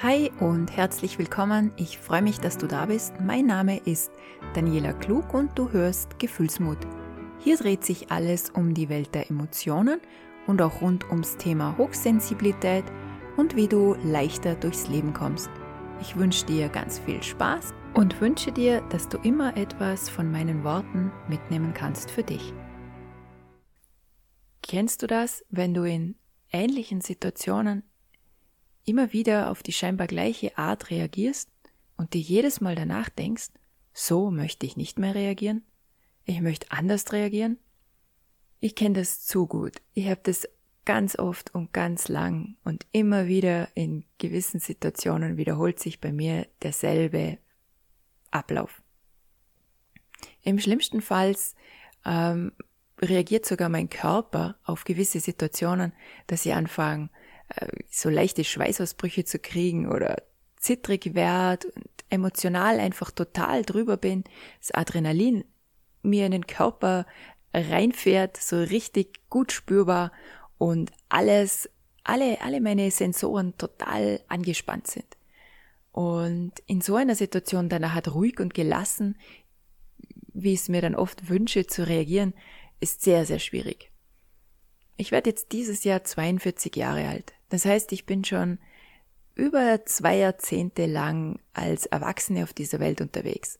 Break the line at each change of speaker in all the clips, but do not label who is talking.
Hi und herzlich willkommen. Ich freue mich, dass du da bist. Mein Name ist Daniela Klug und du hörst Gefühlsmut. Hier dreht sich alles um die Welt der Emotionen und auch rund ums Thema Hochsensibilität und wie du leichter durchs Leben kommst. Ich wünsche dir ganz viel Spaß und wünsche dir, dass du immer etwas von meinen Worten mitnehmen kannst für dich. Kennst du das, wenn du in ähnlichen Situationen immer wieder auf die scheinbar gleiche Art reagierst und dir jedes Mal danach denkst, so möchte ich nicht mehr reagieren, ich möchte anders reagieren? Ich kenne das zu gut. Ich habe das ganz oft und ganz lang und immer wieder in gewissen Situationen wiederholt sich bei mir derselbe Ablauf. Im schlimmsten Fall ähm, reagiert sogar mein Körper auf gewisse Situationen, dass sie anfangen, so leichte Schweißausbrüche zu kriegen oder zittrig werd und emotional einfach total drüber bin, das Adrenalin mir in den Körper reinfährt, so richtig gut spürbar und alles, alle, alle meine Sensoren total angespannt sind. Und in so einer Situation dann halt ruhig und gelassen, wie ich es mir dann oft wünsche, zu reagieren, ist sehr, sehr schwierig. Ich werde jetzt dieses Jahr 42 Jahre alt. Das heißt, ich bin schon über zwei Jahrzehnte lang als Erwachsene auf dieser Welt unterwegs.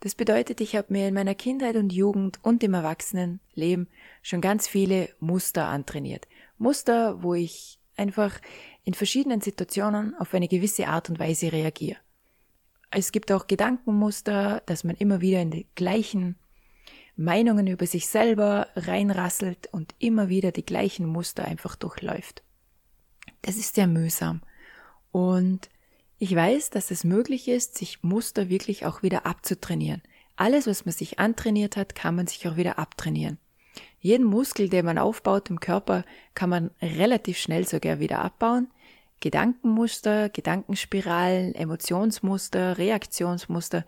Das bedeutet, ich habe mir in meiner Kindheit und Jugend und im Erwachsenenleben schon ganz viele Muster antrainiert. Muster, wo ich einfach in verschiedenen Situationen auf eine gewisse Art und Weise reagiere. Es gibt auch Gedankenmuster, dass man immer wieder in die gleichen Meinungen über sich selber reinrasselt und immer wieder die gleichen Muster einfach durchläuft. Das ist sehr mühsam. Und ich weiß, dass es möglich ist, sich Muster wirklich auch wieder abzutrainieren. Alles, was man sich antrainiert hat, kann man sich auch wieder abtrainieren. Jeden Muskel, den man aufbaut im Körper, kann man relativ schnell sogar wieder abbauen. Gedankenmuster, Gedankenspiralen, Emotionsmuster, Reaktionsmuster,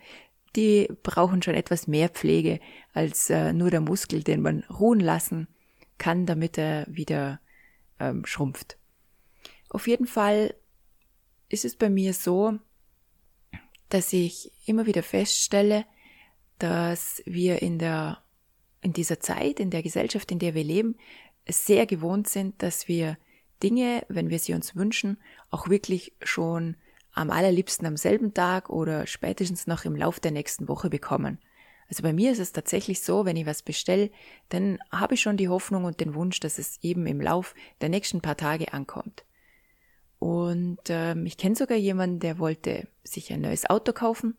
die brauchen schon etwas mehr Pflege als äh, nur der Muskel, den man ruhen lassen kann, damit er wieder ähm, schrumpft. Auf jeden Fall ist es bei mir so, dass ich immer wieder feststelle, dass wir in der, in dieser Zeit, in der Gesellschaft, in der wir leben, sehr gewohnt sind, dass wir Dinge, wenn wir sie uns wünschen, auch wirklich schon am allerliebsten am selben Tag oder spätestens noch im Lauf der nächsten Woche bekommen. Also bei mir ist es tatsächlich so, wenn ich was bestelle, dann habe ich schon die Hoffnung und den Wunsch, dass es eben im Lauf der nächsten paar Tage ankommt. Und ähm, ich kenne sogar jemanden, der wollte sich ein neues Auto kaufen.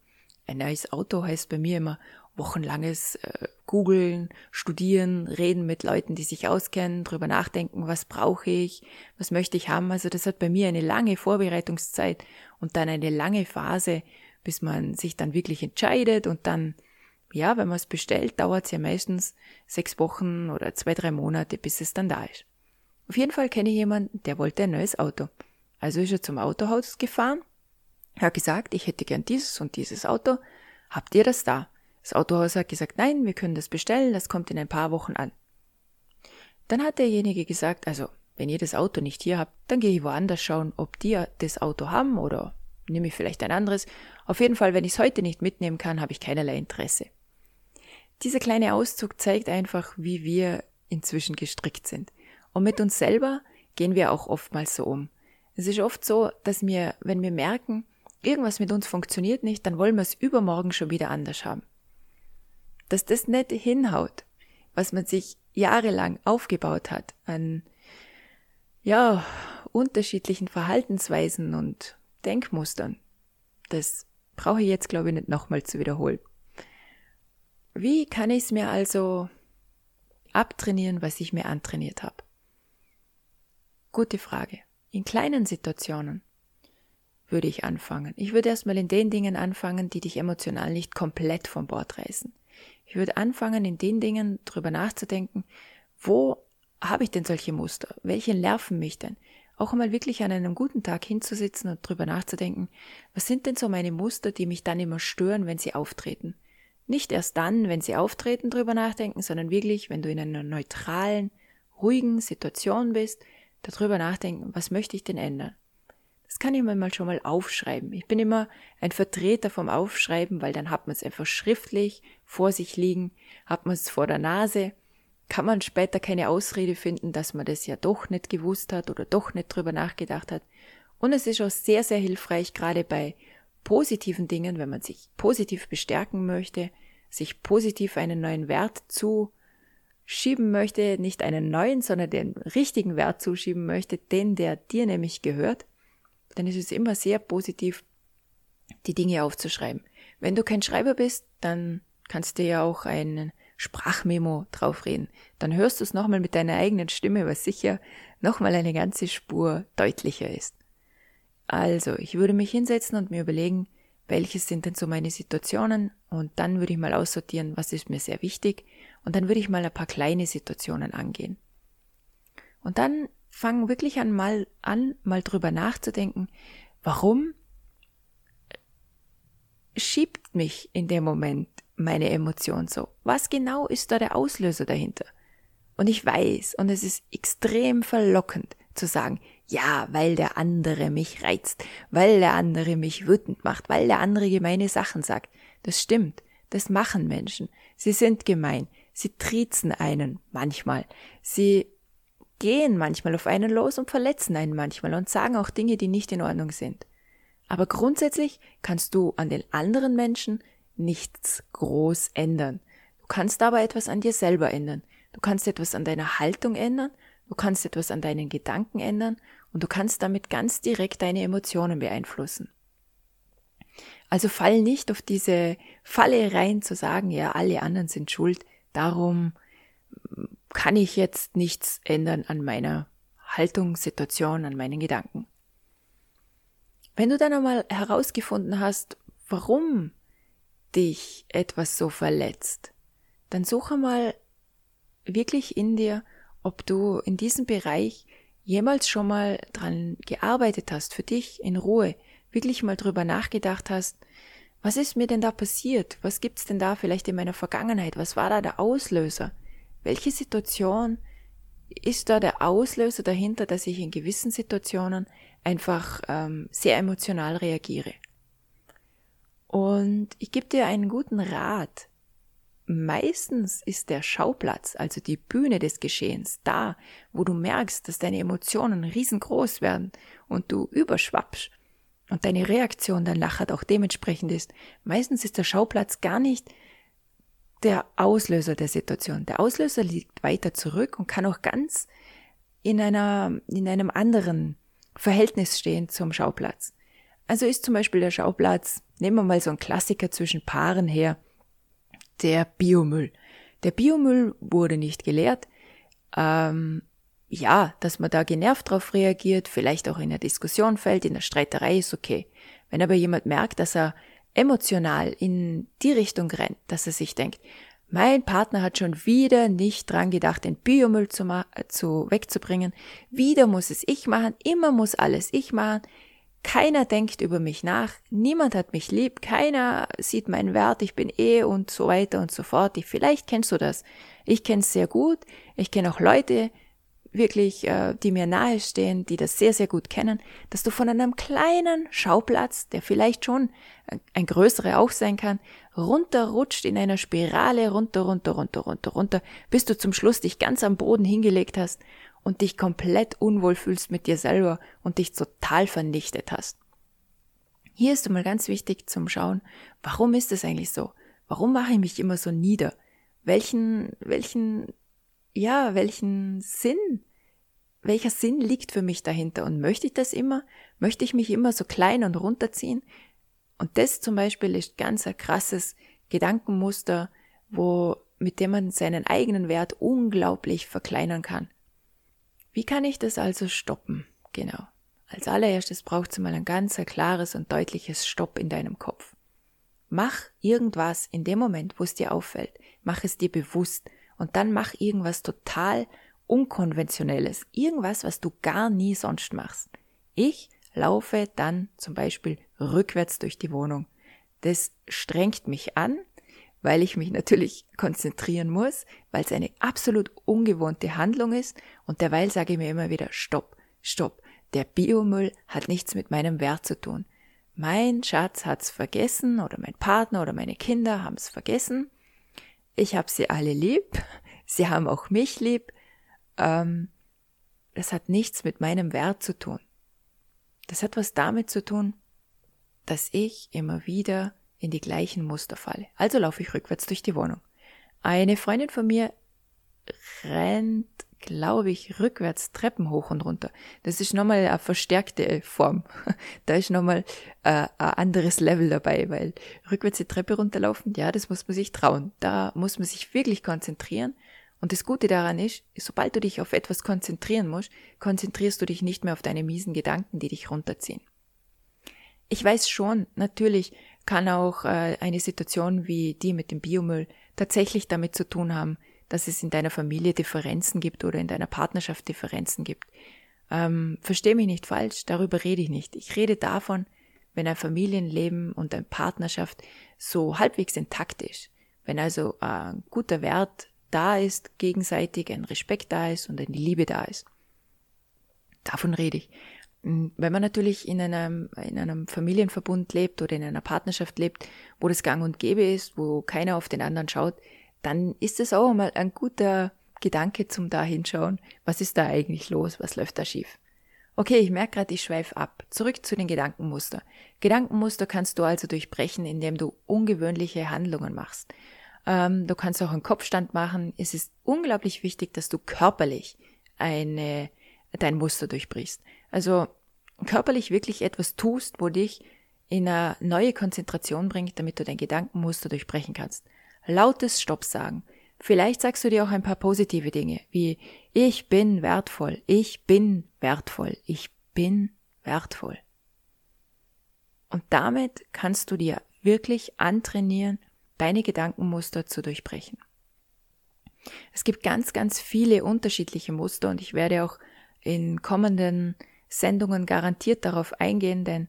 Ein neues Auto heißt bei mir immer wochenlanges äh, googeln, studieren, reden mit Leuten, die sich auskennen, drüber nachdenken, was brauche ich, was möchte ich haben. Also das hat bei mir eine lange Vorbereitungszeit und dann eine lange Phase, bis man sich dann wirklich entscheidet und dann, ja, wenn man es bestellt, dauert es ja meistens sechs Wochen oder zwei, drei Monate, bis es dann da ist. Auf jeden Fall kenne ich jemanden, der wollte ein neues Auto. Also ist er zum Autohaus gefahren, hat gesagt, ich hätte gern dieses und dieses Auto, habt ihr das da? Das Autohaus hat gesagt, nein, wir können das bestellen, das kommt in ein paar Wochen an. Dann hat derjenige gesagt, also wenn ihr das Auto nicht hier habt, dann gehe ich woanders schauen, ob die das Auto haben oder nehme ich vielleicht ein anderes. Auf jeden Fall, wenn ich es heute nicht mitnehmen kann, habe ich keinerlei Interesse. Dieser kleine Auszug zeigt einfach, wie wir inzwischen gestrickt sind. Und mit uns selber gehen wir auch oftmals so um. Es ist oft so, dass wir, wenn wir merken, irgendwas mit uns funktioniert nicht, dann wollen wir es übermorgen schon wieder anders haben dass das nicht hinhaut, was man sich jahrelang aufgebaut hat an, ja, unterschiedlichen Verhaltensweisen und Denkmustern. Das brauche ich jetzt, glaube ich, nicht nochmal zu wiederholen. Wie kann ich es mir also abtrainieren, was ich mir antrainiert habe? Gute Frage. In kleinen Situationen würde ich anfangen. Ich würde erstmal in den Dingen anfangen, die dich emotional nicht komplett vom Bord reißen. Ich würde anfangen, in den Dingen drüber nachzudenken, wo habe ich denn solche Muster? Welche nerven mich denn? Auch einmal wirklich an einem guten Tag hinzusitzen und drüber nachzudenken, was sind denn so meine Muster, die mich dann immer stören, wenn sie auftreten? Nicht erst dann, wenn sie auftreten, drüber nachdenken, sondern wirklich, wenn du in einer neutralen, ruhigen Situation bist, darüber nachdenken, was möchte ich denn ändern? Das kann ich mir mal schon mal aufschreiben. Ich bin immer ein Vertreter vom Aufschreiben, weil dann hat man es einfach schriftlich vor sich liegen, hat man es vor der Nase, kann man später keine Ausrede finden, dass man das ja doch nicht gewusst hat oder doch nicht drüber nachgedacht hat. Und es ist auch sehr, sehr hilfreich, gerade bei positiven Dingen, wenn man sich positiv bestärken möchte, sich positiv einen neuen Wert zu schieben möchte, nicht einen neuen, sondern den richtigen Wert zuschieben möchte, den der dir nämlich gehört, dann ist es immer sehr positiv, die Dinge aufzuschreiben. Wenn du kein Schreiber bist, dann kannst du ja auch ein Sprachmemo draufreden. Dann hörst du es nochmal mit deiner eigenen Stimme, was sicher nochmal eine ganze Spur deutlicher ist. Also, ich würde mich hinsetzen und mir überlegen, welches sind denn so meine Situationen und dann würde ich mal aussortieren, was ist mir sehr wichtig und dann würde ich mal ein paar kleine Situationen angehen. Und dann fang wirklich an mal an, mal drüber nachzudenken, warum schiebt mich in dem Moment meine Emotion so? Was genau ist da der Auslöser dahinter? Und ich weiß, und es ist extrem verlockend zu sagen, ja, weil der andere mich reizt, weil der andere mich wütend macht, weil der andere gemeine Sachen sagt. Das stimmt, das machen Menschen. Sie sind gemein, sie triezen einen manchmal, sie gehen manchmal auf einen los und verletzen einen manchmal und sagen auch Dinge, die nicht in Ordnung sind. Aber grundsätzlich kannst du an den anderen Menschen nichts groß ändern. Du kannst aber etwas an dir selber ändern. Du kannst etwas an deiner Haltung ändern, du kannst etwas an deinen Gedanken ändern und du kannst damit ganz direkt deine Emotionen beeinflussen. Also fall nicht auf diese Falle rein zu sagen, ja, alle anderen sind schuld, darum kann ich jetzt nichts ändern an meiner Haltungssituation, an meinen Gedanken. Wenn du dann einmal herausgefunden hast, warum dich etwas so verletzt, dann suche mal wirklich in dir, ob du in diesem Bereich jemals schon mal dran gearbeitet hast, für dich in Ruhe, wirklich mal drüber nachgedacht hast, was ist mir denn da passiert? Was gibt's denn da vielleicht in meiner Vergangenheit? Was war da der Auslöser? Welche Situation ist da der Auslöser dahinter, dass ich in gewissen Situationen einfach ähm, sehr emotional reagiere? Und ich gebe dir einen guten Rat. Meistens ist der Schauplatz, also die Bühne des Geschehens, da, wo du merkst, dass deine Emotionen riesengroß werden und du überschwappst und deine Reaktion dann nachher auch dementsprechend ist. Meistens ist der Schauplatz gar nicht der Auslöser der Situation. Der Auslöser liegt weiter zurück und kann auch ganz in einer, in einem anderen Verhältnis stehen zum Schauplatz. Also ist zum Beispiel der Schauplatz, nehmen wir mal so einen Klassiker zwischen Paaren her, der Biomüll. Der Biomüll wurde nicht geleert. Ähm, ja, dass man da genervt drauf reagiert, vielleicht auch in der Diskussion fällt, in der Streiterei ist okay. Wenn aber jemand merkt, dass er emotional in die Richtung rennt, dass er sich denkt, mein Partner hat schon wieder nicht dran gedacht, den Biomüll zu, zu wegzubringen. Wieder muss es ich machen. Immer muss alles ich machen. Keiner denkt über mich nach, niemand hat mich lieb, keiner sieht meinen Wert, ich bin eh und so weiter und so fort. Ich, vielleicht kennst du das. Ich kenne es sehr gut. Ich kenne auch Leute, wirklich, äh, die mir nahestehen, die das sehr, sehr gut kennen, dass du von einem kleinen Schauplatz, der vielleicht schon ein größerer auch sein kann, runterrutscht in einer Spirale, runter, runter, runter, runter, runter, bis du zum Schluss dich ganz am Boden hingelegt hast und dich komplett unwohl fühlst mit dir selber und dich total vernichtet hast. Hier ist einmal ganz wichtig zum Schauen, warum ist es eigentlich so? Warum mache ich mich immer so nieder? Welchen, welchen, ja, welchen Sinn, welcher Sinn liegt für mich dahinter? Und möchte ich das immer? Möchte ich mich immer so klein und runterziehen? Und das zum Beispiel ist ganz ein krasses Gedankenmuster, wo, mit dem man seinen eigenen Wert unglaublich verkleinern kann. Wie kann ich das also stoppen? Genau. Als allererstes braucht es mal ein ganz klares und deutliches Stopp in deinem Kopf. Mach irgendwas in dem Moment, wo es dir auffällt. Mach es dir bewusst und dann mach irgendwas total unkonventionelles. Irgendwas, was du gar nie sonst machst. Ich laufe dann zum Beispiel rückwärts durch die Wohnung. Das strengt mich an, weil ich mich natürlich konzentrieren muss, weil es eine absolut ungewohnte Handlung ist und derweil sage ich mir immer wieder Stopp, Stopp. der Biomüll hat nichts mit meinem Wert zu tun. Mein Schatz hat's vergessen oder mein Partner oder meine Kinder haben's vergessen. Ich habe sie alle lieb. Sie haben auch mich lieb. Ähm, das hat nichts mit meinem Wert zu tun. Das hat was damit zu tun, dass ich immer wieder in die gleichen Muster falle. Also laufe ich rückwärts durch die Wohnung. Eine Freundin von mir rennt, glaube ich, rückwärts Treppen hoch und runter. Das ist nochmal eine verstärkte Form. Da ist nochmal äh, ein anderes Level dabei, weil rückwärts die Treppe runterlaufen, ja, das muss man sich trauen. Da muss man sich wirklich konzentrieren. Und das Gute daran ist, sobald du dich auf etwas konzentrieren musst, konzentrierst du dich nicht mehr auf deine miesen Gedanken, die dich runterziehen. Ich weiß schon, natürlich kann auch äh, eine Situation wie die mit dem Biomüll tatsächlich damit zu tun haben, dass es in deiner Familie Differenzen gibt oder in deiner Partnerschaft Differenzen gibt. Ähm, Versteh mich nicht falsch, darüber rede ich nicht. Ich rede davon, wenn ein Familienleben und eine Partnerschaft so halbwegs intakt ist. Wenn also ein guter Wert da ist, gegenseitig ein Respekt da ist und eine Liebe da ist. Davon rede ich. Hm, wenn man natürlich in einem, in einem Familienverbund lebt oder in einer Partnerschaft lebt, wo das gang und gäbe ist, wo keiner auf den anderen schaut, dann ist es auch mal ein guter Gedanke zum da hinschauen, was ist da eigentlich los, was läuft da schief. Okay, ich merke gerade, ich schweife ab. Zurück zu den Gedankenmuster. Gedankenmuster kannst du also durchbrechen, indem du ungewöhnliche Handlungen machst. Ähm, du kannst auch einen Kopfstand machen. Es ist unglaublich wichtig, dass du körperlich eine, dein Muster durchbrichst. Also körperlich wirklich etwas tust, wo dich in eine neue Konzentration bringt, damit du dein Gedankenmuster durchbrechen kannst. Lautes Stopp sagen. Vielleicht sagst du dir auch ein paar positive Dinge, wie ich bin wertvoll, ich bin wertvoll, ich bin wertvoll. Und damit kannst du dir wirklich antrainieren, deine Gedankenmuster zu durchbrechen. Es gibt ganz, ganz viele unterschiedliche Muster und ich werde auch in kommenden Sendungen garantiert darauf eingehen, denn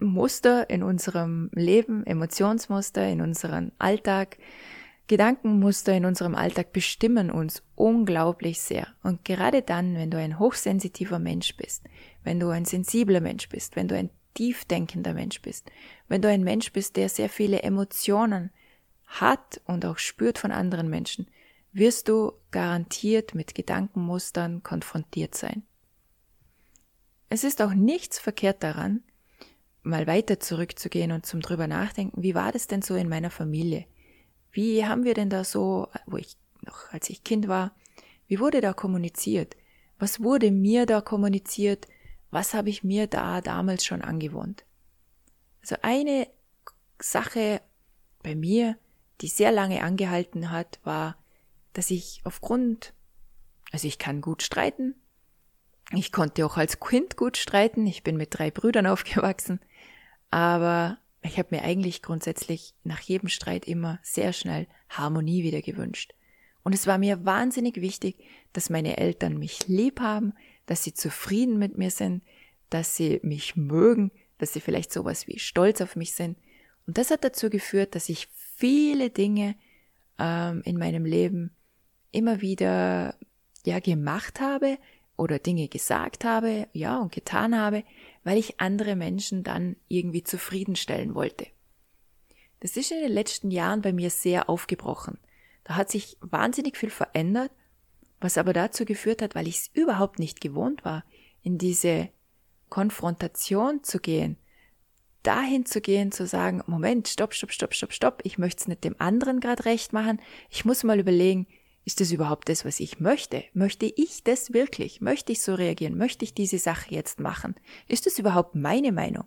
Muster in unserem Leben, Emotionsmuster in unserem Alltag, Gedankenmuster in unserem Alltag bestimmen uns unglaublich sehr. Und gerade dann, wenn du ein hochsensitiver Mensch bist, wenn du ein sensibler Mensch bist, wenn du ein tiefdenkender Mensch bist, wenn du ein Mensch bist, der sehr viele Emotionen hat und auch spürt von anderen Menschen, wirst du garantiert mit Gedankenmustern konfrontiert sein. Es ist auch nichts verkehrt daran, mal weiter zurückzugehen und zum drüber nachdenken, wie war das denn so in meiner Familie? Wie haben wir denn da so, wo ich noch, als ich Kind war, wie wurde da kommuniziert? Was wurde mir da kommuniziert? Was habe ich mir da damals schon angewohnt? Also eine Sache bei mir, die sehr lange angehalten hat, war, dass ich aufgrund, also ich kann gut streiten, ich konnte auch als Kind gut streiten. Ich bin mit drei Brüdern aufgewachsen. Aber ich habe mir eigentlich grundsätzlich nach jedem Streit immer sehr schnell Harmonie wieder gewünscht. Und es war mir wahnsinnig wichtig, dass meine Eltern mich lieb haben, dass sie zufrieden mit mir sind, dass sie mich mögen, dass sie vielleicht sowas wie stolz auf mich sind. Und das hat dazu geführt, dass ich viele Dinge ähm, in meinem Leben immer wieder ja gemacht habe, oder Dinge gesagt habe, ja, und getan habe, weil ich andere Menschen dann irgendwie zufriedenstellen wollte. Das ist in den letzten Jahren bei mir sehr aufgebrochen. Da hat sich wahnsinnig viel verändert, was aber dazu geführt hat, weil ich es überhaupt nicht gewohnt war, in diese Konfrontation zu gehen, dahin zu gehen, zu sagen, Moment, stopp, stopp, stopp, stopp, stopp, ich möchte es nicht dem anderen gerade recht machen, ich muss mal überlegen, ist das überhaupt das, was ich möchte? Möchte ich das wirklich? Möchte ich so reagieren? Möchte ich diese Sache jetzt machen? Ist das überhaupt meine Meinung?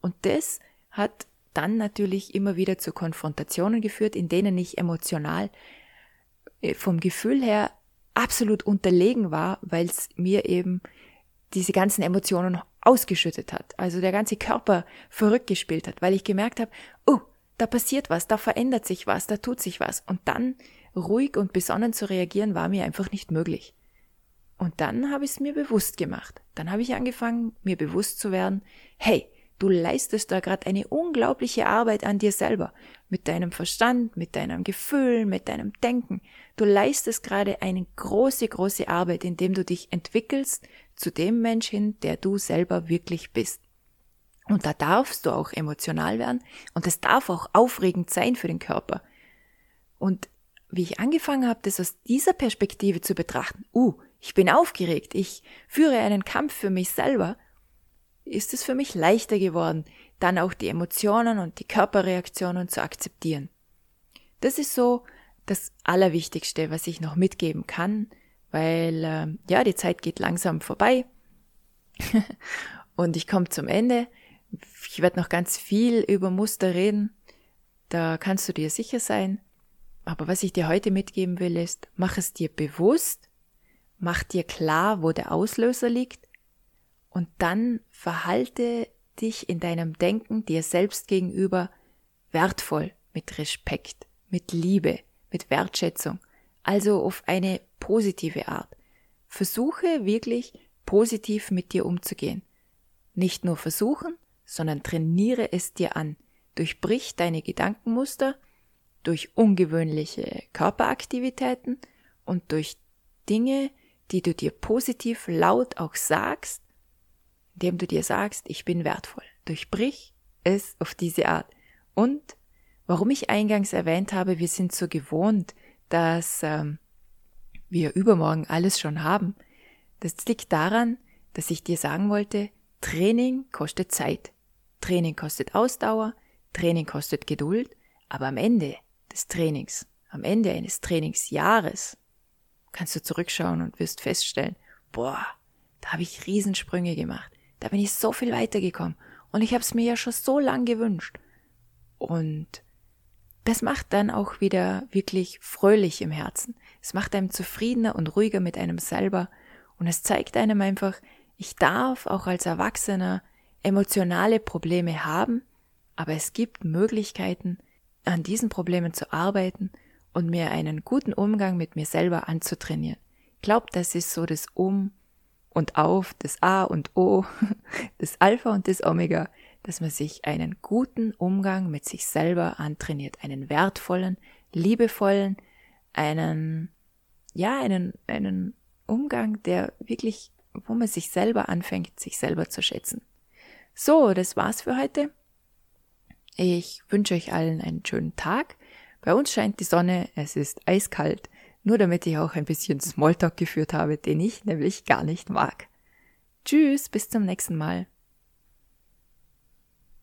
Und das hat dann natürlich immer wieder zu Konfrontationen geführt, in denen ich emotional äh, vom Gefühl her absolut unterlegen war, weil es mir eben diese ganzen Emotionen ausgeschüttet hat. Also der ganze Körper verrückt gespielt hat, weil ich gemerkt habe, oh, da passiert was, da verändert sich was, da tut sich was. Und dann ruhig und besonnen zu reagieren war mir einfach nicht möglich. Und dann habe ich es mir bewusst gemacht. Dann habe ich angefangen, mir bewusst zu werden, hey, Du leistest da gerade eine unglaubliche Arbeit an dir selber, mit deinem Verstand, mit deinem Gefühl, mit deinem Denken. Du leistest gerade eine große, große Arbeit, indem du dich entwickelst zu dem Mensch hin, der du selber wirklich bist. Und da darfst du auch emotional werden und es darf auch aufregend sein für den Körper. Und wie ich angefangen habe, das aus dieser Perspektive zu betrachten, uh, ich bin aufgeregt, ich führe einen Kampf für mich selber, ist es für mich leichter geworden, dann auch die Emotionen und die Körperreaktionen zu akzeptieren. Das ist so das Allerwichtigste, was ich noch mitgeben kann, weil äh, ja, die Zeit geht langsam vorbei und ich komme zum Ende. Ich werde noch ganz viel über Muster reden, da kannst du dir sicher sein. Aber was ich dir heute mitgeben will, ist, mach es dir bewusst, mach dir klar, wo der Auslöser liegt und dann verhalte dich in deinem Denken dir selbst gegenüber wertvoll, mit Respekt, mit Liebe, mit Wertschätzung, also auf eine positive Art. Versuche wirklich positiv mit dir umzugehen. Nicht nur versuchen, sondern trainiere es dir an. Durchbrich deine Gedankenmuster durch ungewöhnliche Körperaktivitäten und durch Dinge, die du dir positiv laut auch sagst, indem du dir sagst, ich bin wertvoll. Durchbrich es auf diese Art. Und warum ich eingangs erwähnt habe, wir sind so gewohnt, dass ähm, wir übermorgen alles schon haben, das liegt daran, dass ich dir sagen wollte, Training kostet Zeit. Training kostet Ausdauer, Training kostet Geduld, aber am Ende des Trainings, am Ende eines Trainingsjahres, kannst du zurückschauen und wirst feststellen, boah, da habe ich Riesensprünge gemacht, da bin ich so viel weitergekommen und ich habe es mir ja schon so lang gewünscht. Und das macht dann auch wieder wirklich fröhlich im Herzen. Es macht einem zufriedener und ruhiger mit einem selber und es zeigt einem einfach, ich darf auch als Erwachsener emotionale Probleme haben, aber es gibt Möglichkeiten, an diesen Problemen zu arbeiten und mir einen guten Umgang mit mir selber anzutrainieren. Ich glaube, das ist so das Um und Auf, das A und O, das Alpha und das Omega, dass man sich einen guten Umgang mit sich selber antrainiert, einen wertvollen, liebevollen, einen, ja, einen, einen Umgang, der wirklich, wo man sich selber anfängt, sich selber zu schätzen. So, das war's für heute. Ich wünsche euch allen einen schönen Tag. Bei uns scheint die Sonne, es ist eiskalt, nur damit ich auch ein bisschen Smalltalk geführt habe, den ich nämlich gar nicht mag. Tschüss, bis zum nächsten Mal.